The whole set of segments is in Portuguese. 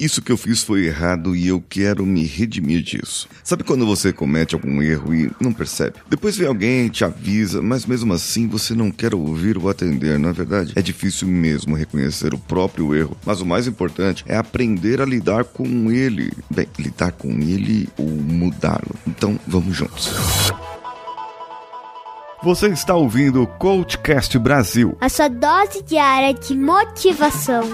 Isso que eu fiz foi errado e eu quero me redimir disso. Sabe quando você comete algum erro e não percebe? Depois vem alguém, te avisa, mas mesmo assim você não quer ouvir ou atender, não é verdade? É difícil mesmo reconhecer o próprio erro, mas o mais importante é aprender a lidar com ele. Bem, lidar com ele ou mudá-lo. Então vamos juntos. Você está ouvindo o Coachcast Brasil. A sua dose diária de motivação.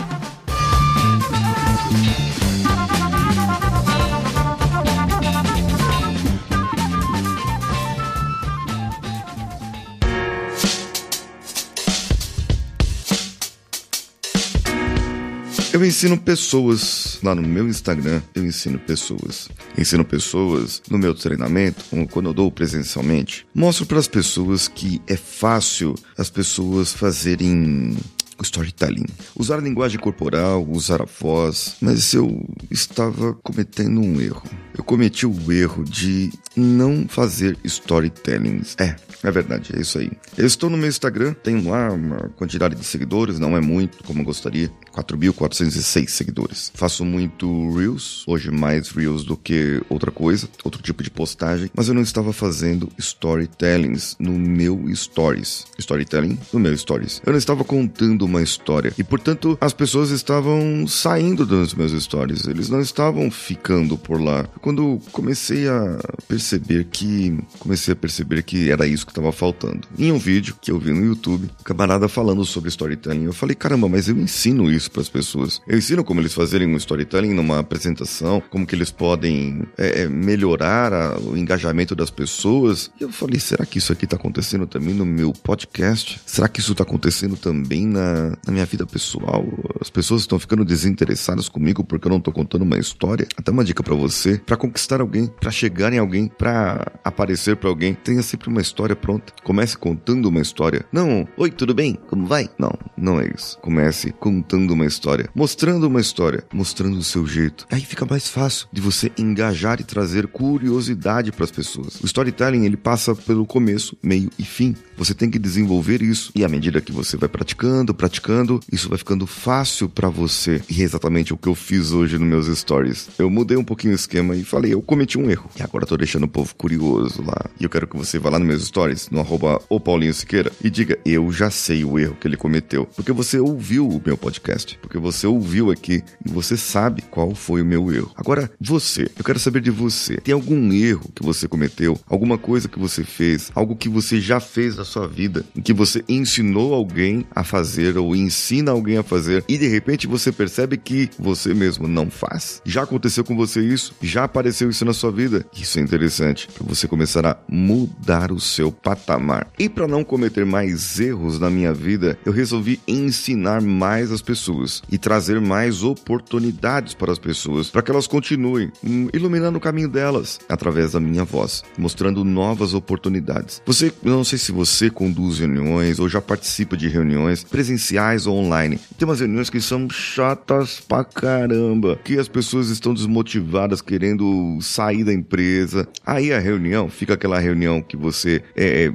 Eu ensino pessoas lá no meu Instagram. Eu ensino pessoas. Ensino pessoas no meu treinamento, quando eu dou presencialmente. Mostro para as pessoas que é fácil as pessoas fazerem o storytelling. Usar a linguagem corporal, usar a voz, mas eu estava cometendo um erro. Eu cometi o erro de não fazer storytelling. É, é verdade, é isso aí. Eu estou no meu Instagram, tenho lá uma quantidade de seguidores, não é muito como eu gostaria. 4.406 seguidores. Faço muito Reels, hoje mais Reels do que outra coisa, outro tipo de postagem, mas eu não estava fazendo storytellings no meu Stories. Storytelling no meu Stories. Eu não estava contando uma história e, portanto, as pessoas estavam saindo dos meus Stories, eles não estavam ficando por lá. Quando comecei a perceber que comecei a perceber que era isso que estava faltando. Em um vídeo que eu vi no YouTube, um camarada falando sobre storytelling, eu falei: "Caramba, mas eu ensino isso para as pessoas. Eu ensino como eles fazerem um storytelling numa apresentação, como que eles podem é, é, melhorar a, o engajamento das pessoas". E eu falei: "Será que isso aqui está acontecendo também no meu podcast? Será que isso está acontecendo também na, na minha vida pessoal? As pessoas estão ficando desinteressadas comigo porque eu não estou contando uma história?" Até uma dica para você, para conquistar alguém, para chegar em alguém, para aparecer para alguém, tenha sempre uma história pronta. Comece contando uma história. Não, oi, tudo bem? Como vai? Não, não é isso. Comece contando uma história, mostrando uma história, mostrando o seu jeito. Aí fica mais fácil de você engajar e trazer curiosidade para as pessoas. O storytelling ele passa pelo começo, meio e fim. Você tem que desenvolver isso e à medida que você vai praticando, praticando, isso vai ficando fácil para você. E é exatamente o que eu fiz hoje nos meus stories. Eu mudei um pouquinho o esquema e falei, eu cometi um erro. E agora tô deixando o povo curioso lá. E eu quero que você vá lá nos meus stories, no arroba o Paulinho Siqueira, e diga, eu já sei o erro que ele cometeu. Porque você ouviu o meu podcast. Porque você ouviu aqui e você sabe qual foi o meu erro. Agora, você, eu quero saber de você. Tem algum erro que você cometeu? Alguma coisa que você fez? Algo que você já fez na sua vida? Em que você ensinou alguém a fazer ou ensina alguém a fazer e de repente você percebe que você mesmo não faz? Já aconteceu com você isso? Já apareceu isso na sua vida? Isso é interessante para você começar a mudar o seu patamar. E para não cometer mais erros na minha vida, eu resolvi ensinar mais as pessoas e trazer mais oportunidades para as pessoas, para que elas continuem hum, iluminando o caminho delas através da minha voz, mostrando novas oportunidades. Você, eu não sei se você conduz reuniões ou já participa de reuniões presenciais ou online. Tem umas reuniões que são chatas pra caramba, que as pessoas estão desmotivadas querendo sair da empresa. Aí a reunião fica aquela reunião que você é,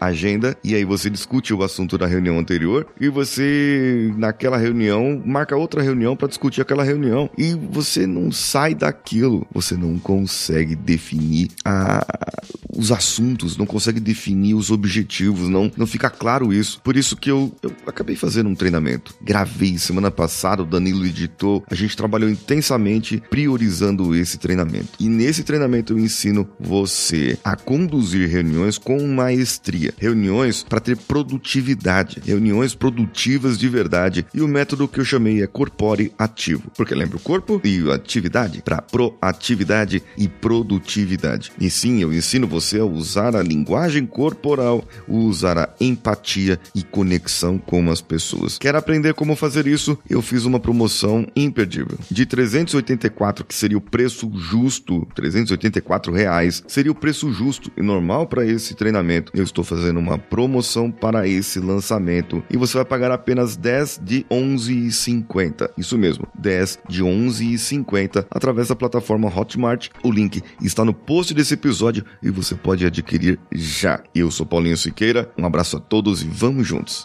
agenda e aí você discute o assunto da reunião anterior e você naquela reunião marca outra reunião para discutir aquela reunião e você não sai daquilo, você não consegue definir a, os assuntos, não consegue definir os objetivos, não, não fica claro isso. Por isso que eu, eu acabei fazendo um treinamento. Gravei semana passada, o Danilo editou, a gente trabalhou intensamente priorizando esse treinamento. E nesse treinamento eu ensino você a conduzir reuniões com maestria, reuniões para ter produtividade, reuniões produtivas de verdade. E o método que eu chamei é corpore ativo, porque lembra o corpo e atividade para proatividade e produtividade. E sim, eu ensino você a usar a linguagem corporal, usar a empatia e conexão com as pessoas. Quer aprender como fazer isso? Eu fiz uma promoção imperdível. De 384, que seria o preço justo, 384 reais, seria o preço justo e normal para esse treinamento. Eu estou fazendo uma promoção para esse lançamento e você vai pagar apenas 10 de 11,50. Isso mesmo, 10 de 11,50 através da plataforma Hotmart. O link está no post desse episódio e você pode adquirir já. Eu sou Paulinho Siqueira, um abraço a todos e vamos juntos.